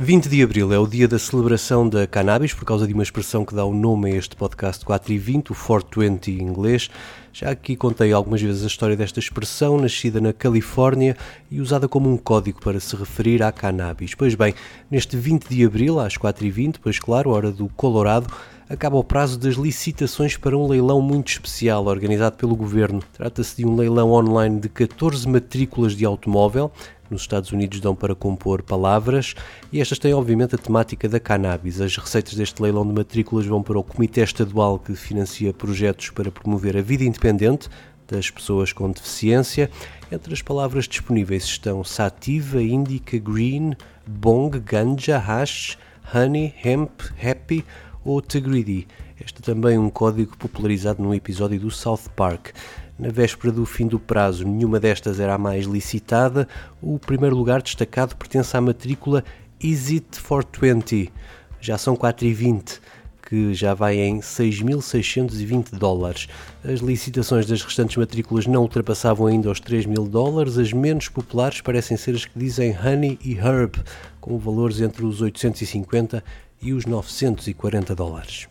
20 de abril é o dia da celebração da cannabis, por causa de uma expressão que dá o nome a este podcast 4 e 20, o 420 em inglês. Já aqui contei algumas vezes a história desta expressão, nascida na Califórnia e usada como um código para se referir à cannabis. Pois bem, neste 20 de abril, às 4 e 20 pois claro, hora do Colorado, acaba o prazo das licitações para um leilão muito especial organizado pelo governo. Trata-se de um leilão online de 14 matrículas de automóvel nos Estados Unidos dão para compor palavras e estas têm obviamente a temática da cannabis. As receitas deste leilão de matrículas vão para o Comitê Estadual que financia projetos para promover a vida independente das pessoas com deficiência. Entre as palavras disponíveis estão sativa, indica, green, bong, ganja, hash, honey, hemp, happy ou tegridi. Este é também um código popularizado num episódio do South Park. Na véspera do fim do prazo, nenhuma destas era a mais licitada. O primeiro lugar destacado pertence à matrícula Exit 420. Já são 4,20 que já vai em 6.620 dólares. As licitações das restantes matrículas não ultrapassavam ainda os 3 mil dólares. As menos populares parecem ser as que dizem Honey e Herb, com valores entre os 850 e os 940 dólares.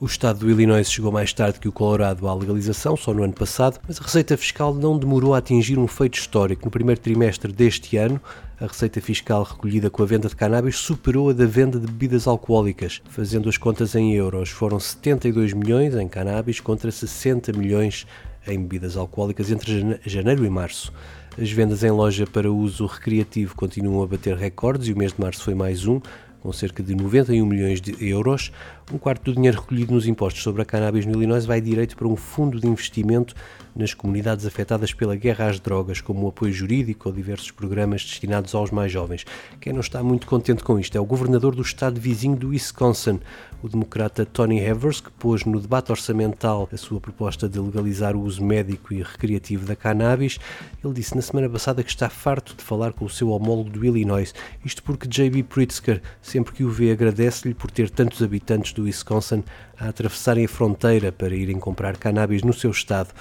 O estado do Illinois chegou mais tarde que o Colorado à legalização, só no ano passado, mas a receita fiscal não demorou a atingir um feito histórico. No primeiro trimestre deste ano, a receita fiscal recolhida com a venda de cannabis superou a da venda de bebidas alcoólicas. Fazendo as contas em euros, foram 72 milhões em cannabis contra 60 milhões em bebidas alcoólicas entre janeiro e março. As vendas em loja para uso recreativo continuam a bater recordes e o mês de março foi mais um, com cerca de 91 milhões de euros. Um quarto do dinheiro recolhido nos impostos sobre a cannabis no Illinois vai direito para um fundo de investimento nas comunidades afetadas pela guerra às drogas, como o apoio jurídico ou diversos programas destinados aos mais jovens. Quem não está muito contente com isto é o governador do estado vizinho do Wisconsin, o democrata Tony Evers, que pôs no debate orçamental a sua proposta de legalizar o uso médico e recreativo da cannabis. Ele disse na semana passada que está farto de falar com o seu homólogo do Illinois, isto porque J.B. Pritzker, sempre que o vê, agradece-lhe por ter tantos habitantes do Wisconsin a atravessarem a fronteira para irem comprar cannabis no seu estado.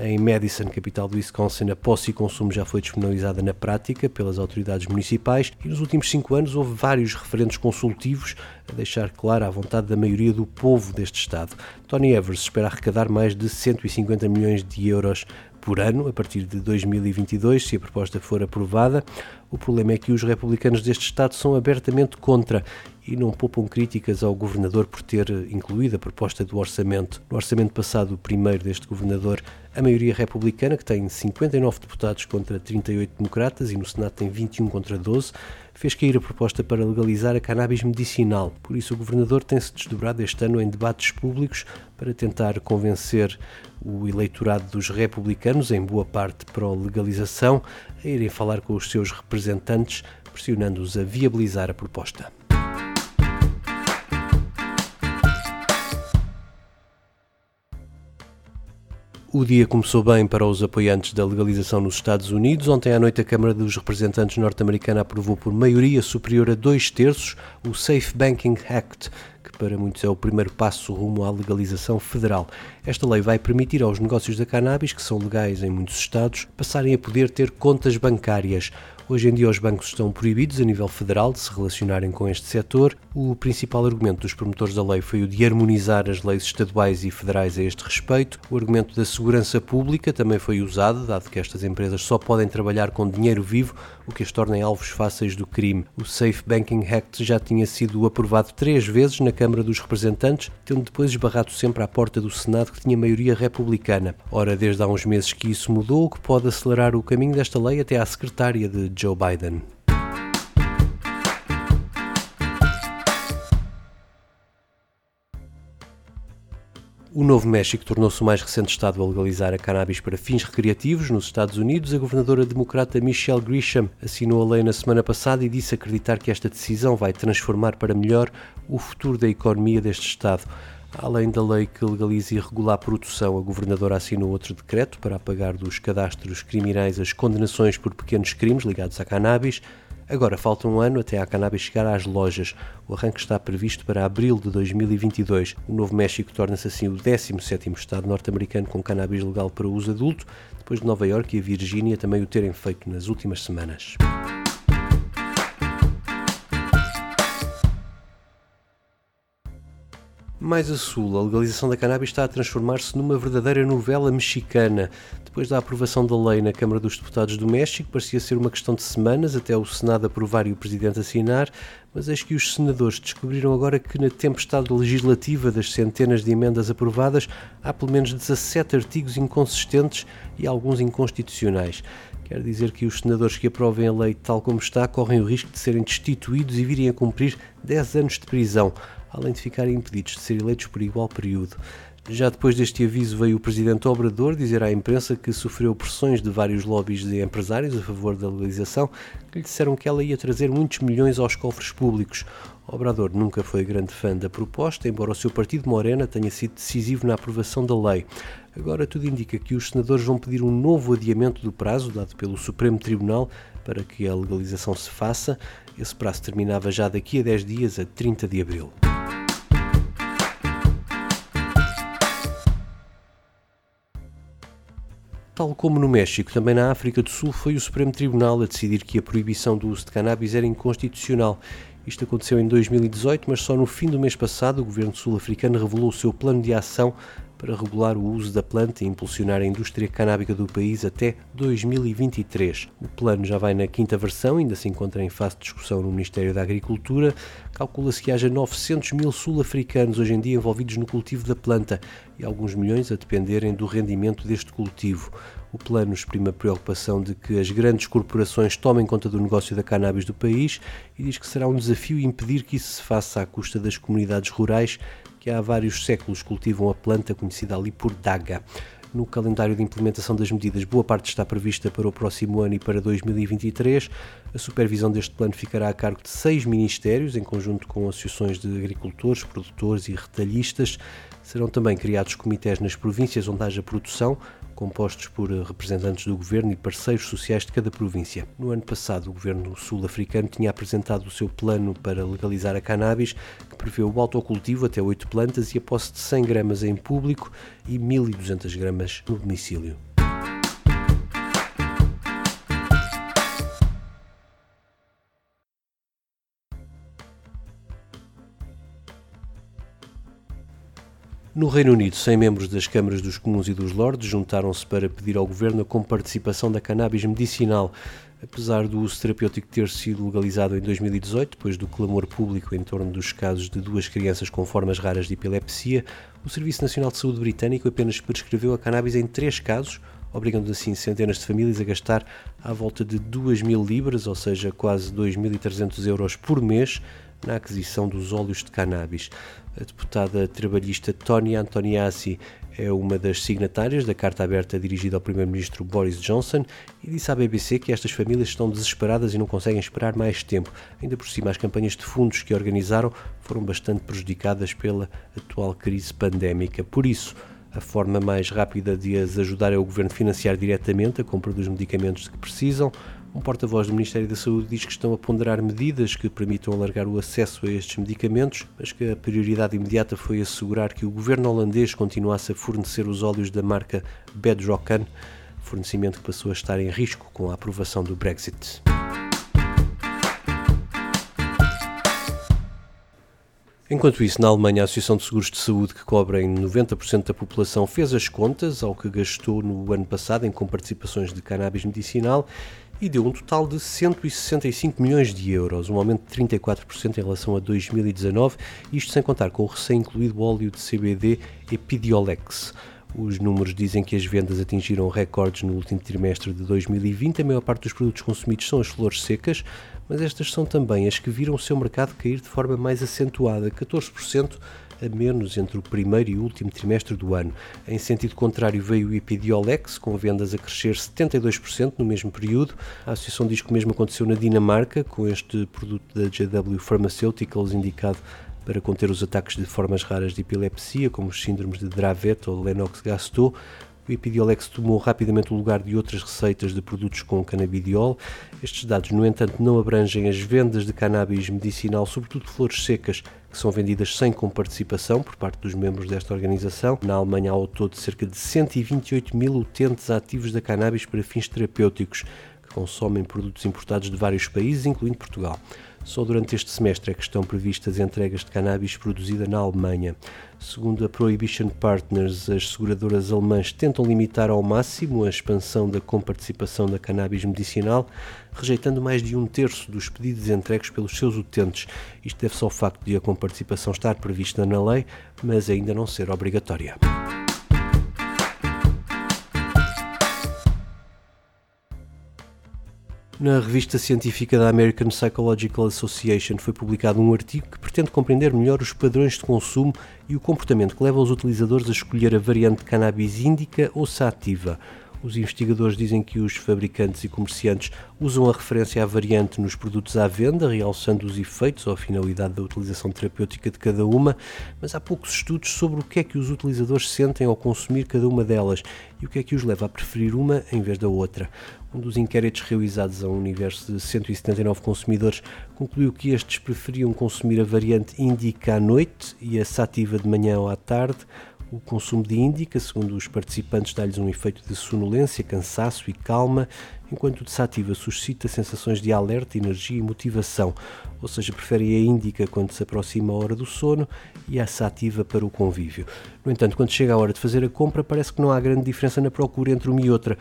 Em Madison, capital do Wisconsin, a posse e consumo já foi despenalizada na prática pelas autoridades municipais e nos últimos cinco anos houve vários referentes consultivos a deixar clara a vontade da maioria do povo deste Estado. Tony Evers espera arrecadar mais de 150 milhões de euros por ano a partir de 2022, se a proposta for aprovada. O problema é que os republicanos deste Estado são abertamente contra e não poupam críticas ao governador por ter incluído a proposta do orçamento. No orçamento passado, o primeiro deste governador, a maioria republicana, que tem 59 deputados contra 38 democratas e no Senado tem 21 contra 12, fez cair a proposta para legalizar a cannabis medicinal. Por isso, o governador tem-se desdobrado este ano em debates públicos para tentar convencer o eleitorado dos republicanos, em boa parte pró-legalização, a irem falar com os seus representantes, pressionando-os a viabilizar a proposta. O dia começou bem para os apoiantes da legalização nos Estados Unidos. Ontem à noite, a Câmara dos Representantes norte-americana aprovou por maioria superior a dois terços o Safe Banking Act, que para muitos é o primeiro passo rumo à legalização federal. Esta lei vai permitir aos negócios da cannabis, que são legais em muitos estados, passarem a poder ter contas bancárias. Hoje em dia, os bancos estão proibidos a nível federal de se relacionarem com este setor. O principal argumento dos promotores da lei foi o de harmonizar as leis estaduais e federais a este respeito. O argumento da segurança pública também foi usado, dado que estas empresas só podem trabalhar com dinheiro vivo, o que as torna alvos fáceis do crime. O Safe Banking Act já tinha sido aprovado três vezes na Câmara dos Representantes, tendo depois esbarrado sempre à porta do Senado, que tinha maioria republicana. Ora, desde há uns meses que isso mudou, o que pode acelerar o caminho desta lei até à secretária de Joe Biden. O Novo México tornou-se o mais recente Estado a legalizar a cannabis para fins recreativos. Nos Estados Unidos, a governadora democrata Michelle Grisham assinou a lei na semana passada e disse acreditar que esta decisão vai transformar para melhor o futuro da economia deste Estado. Além da lei que legaliza e regula a produção, a governadora assinou outro decreto para apagar dos cadastros criminais as condenações por pequenos crimes ligados à cannabis. Agora falta um ano até a cannabis chegar às lojas. O arranque está previsto para abril de 2022. O Novo México torna-se assim o 17º estado norte-americano com cannabis legal para uso adulto, depois de Nova York e a Virgínia também o terem feito nas últimas semanas. Mais a sul, a legalização da cannabis está a transformar-se numa verdadeira novela mexicana. Depois da aprovação da lei na Câmara dos Deputados do México, parecia ser uma questão de semanas até o Senado aprovar e o Presidente assinar, mas eis que os senadores descobriram agora que na tempestade legislativa das centenas de emendas aprovadas há pelo menos 17 artigos inconsistentes e alguns inconstitucionais. Quer dizer que os senadores que aprovem a lei tal como está correm o risco de serem destituídos e virem a cumprir 10 anos de prisão além de ficarem impedidos de ser eleitos por igual período. Já depois deste aviso veio o presidente Obrador dizer à imprensa que sofreu pressões de vários lobbies de empresários a favor da legalização, que lhe disseram que ela ia trazer muitos milhões aos cofres públicos. Obrador nunca foi grande fã da proposta, embora o seu partido Morena tenha sido decisivo na aprovação da lei. Agora tudo indica que os senadores vão pedir um novo adiamento do prazo dado pelo Supremo Tribunal para que a legalização se faça. Esse prazo terminava já daqui a 10 dias, a 30 de abril. Tal como no México, também na África do Sul foi o Supremo Tribunal a decidir que a proibição do uso de cannabis era inconstitucional. Isto aconteceu em 2018, mas só no fim do mês passado o governo sul-africano revelou o seu plano de ação para regular o uso da planta e impulsionar a indústria canábica do país até 2023. O plano já vai na quinta versão, ainda se encontra em fase de discussão no Ministério da Agricultura. Calcula-se que haja 900 mil sul-africanos hoje em dia envolvidos no cultivo da planta e alguns milhões a dependerem do rendimento deste cultivo. O plano exprime a preocupação de que as grandes corporações tomem conta do negócio da cannabis do país e diz que será um desafio impedir que isso se faça à custa das comunidades rurais que há vários séculos cultivam a planta conhecida ali por daga. No calendário de implementação das medidas, boa parte está prevista para o próximo ano e para 2023. A supervisão deste plano ficará a cargo de seis ministérios, em conjunto com associações de agricultores, produtores e retalhistas. Serão também criados comitês nas províncias onde haja produção, compostos por representantes do governo e parceiros sociais de cada província. No ano passado, o governo sul-africano tinha apresentado o seu plano para legalizar a cannabis, que prevê o autocultivo até 8 plantas e a posse de 100 gramas em público e 1.200 gramas no domicílio. No Reino Unido, 100 membros das câmaras dos comuns e dos lordes juntaram-se para pedir ao governo a comparticipação da cannabis medicinal. Apesar do uso terapêutico ter sido legalizado em 2018, depois do clamor público em torno dos casos de duas crianças com formas raras de epilepsia, o Serviço Nacional de Saúde Britânico apenas prescreveu a cannabis em três casos, obrigando assim centenas de famílias a gastar à volta de 2 mil libras, ou seja, quase 2.300 euros por mês, na aquisição dos óleos de cannabis. A deputada trabalhista Tony Antoniazzi é uma das signatárias da carta aberta dirigida ao primeiro-ministro Boris Johnson e disse à BBC que estas famílias estão desesperadas e não conseguem esperar mais tempo. Ainda por cima, as campanhas de fundos que organizaram foram bastante prejudicadas pela atual crise pandémica. Por isso, a forma mais rápida de as ajudar é o governo financiar diretamente a compra dos medicamentos que precisam. Um porta-voz do Ministério da Saúde diz que estão a ponderar medidas que permitam alargar o acesso a estes medicamentos, mas que a prioridade imediata foi assegurar que o governo holandês continuasse a fornecer os óleos da marca Bedrockan, fornecimento que passou a estar em risco com a aprovação do Brexit. Enquanto isso, na Alemanha, a Associação de Seguros de Saúde, que cobrem 90% da população, fez as contas ao que gastou no ano passado em comparticipações de cannabis medicinal e deu um total de 165 milhões de euros, um aumento de 34% em relação a 2019, isto sem contar com o recém-incluído óleo de CBD Epidiolex. Os números dizem que as vendas atingiram recordes no último trimestre de 2020. A maior parte dos produtos consumidos são as flores secas, mas estas são também as que viram o seu mercado cair de forma mais acentuada, 14% a menos entre o primeiro e o último trimestre do ano. Em sentido contrário, veio o Epidiolex, com vendas a crescer 72% no mesmo período. A associação diz que o mesmo aconteceu na Dinamarca, com este produto da JW Pharmaceuticals indicado para conter os ataques de formas raras de epilepsia, como os síndromes de Dravet ou Lennox-Gastaut. O Epidiolex tomou rapidamente o lugar de outras receitas de produtos com canabidiol. Estes dados, no entanto, não abrangem as vendas de cannabis medicinal, sobretudo flores secas, que são vendidas sem comparticipação por parte dos membros desta organização. Na Alemanha há ao todo cerca de 128 mil utentes ativos da cannabis para fins terapêuticos, que consomem produtos importados de vários países, incluindo Portugal. Só durante este semestre é que estão previstas entregas de cannabis produzida na Alemanha. Segundo a Prohibition Partners, as seguradoras alemãs tentam limitar ao máximo a expansão da comparticipação da cannabis medicinal, rejeitando mais de um terço dos pedidos entregues pelos seus utentes. Isto deve-se ao facto de a comparticipação estar prevista na lei, mas ainda não ser obrigatória. Na revista científica da American Psychological Association foi publicado um artigo que pretende compreender melhor os padrões de consumo e o comportamento que leva os utilizadores a escolher a variante cannabis índica ou sativa. Os investigadores dizem que os fabricantes e comerciantes usam a referência à variante nos produtos à venda, realçando os efeitos ou a finalidade da utilização terapêutica de cada uma, mas há poucos estudos sobre o que é que os utilizadores sentem ao consumir cada uma delas e o que é que os leva a preferir uma em vez da outra. Um dos inquéritos realizados a um universo de 179 consumidores concluiu que estes preferiam consumir a variante indica à noite e a sativa de manhã ou à tarde, o consumo de índica, segundo os participantes, dá-lhes um efeito de sonolência, cansaço e calma, enquanto o de sativa suscita sensações de alerta, energia e motivação, ou seja, preferem a índica quando se aproxima a hora do sono e a sativa para o convívio. No entanto, quando chega a hora de fazer a compra, parece que não há grande diferença na procura entre uma e outra,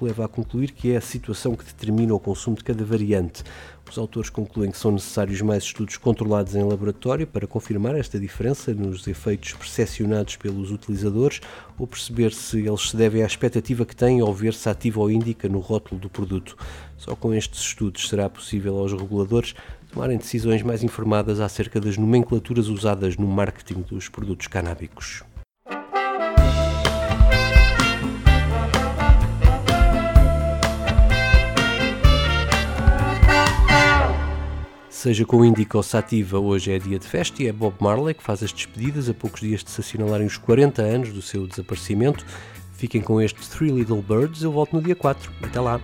que leva a concluir que é a situação que determina o consumo de cada variante. Os autores concluem que são necessários mais estudos controlados em laboratório para confirmar esta diferença nos efeitos percepcionados pelos utilizadores ou perceber se eles se devem à expectativa que têm ao ver se ativa ou indica no rótulo do produto. Só com estes estudos será possível aos reguladores tomarem decisões mais informadas acerca das nomenclaturas usadas no marketing dos produtos canábicos. Seja com Indica ou Sativa, hoje é dia de festa e é Bob Marley que faz as despedidas a poucos dias de se assinalarem os 40 anos do seu desaparecimento. Fiquem com este Three Little Birds, eu volto no dia 4. Até lá!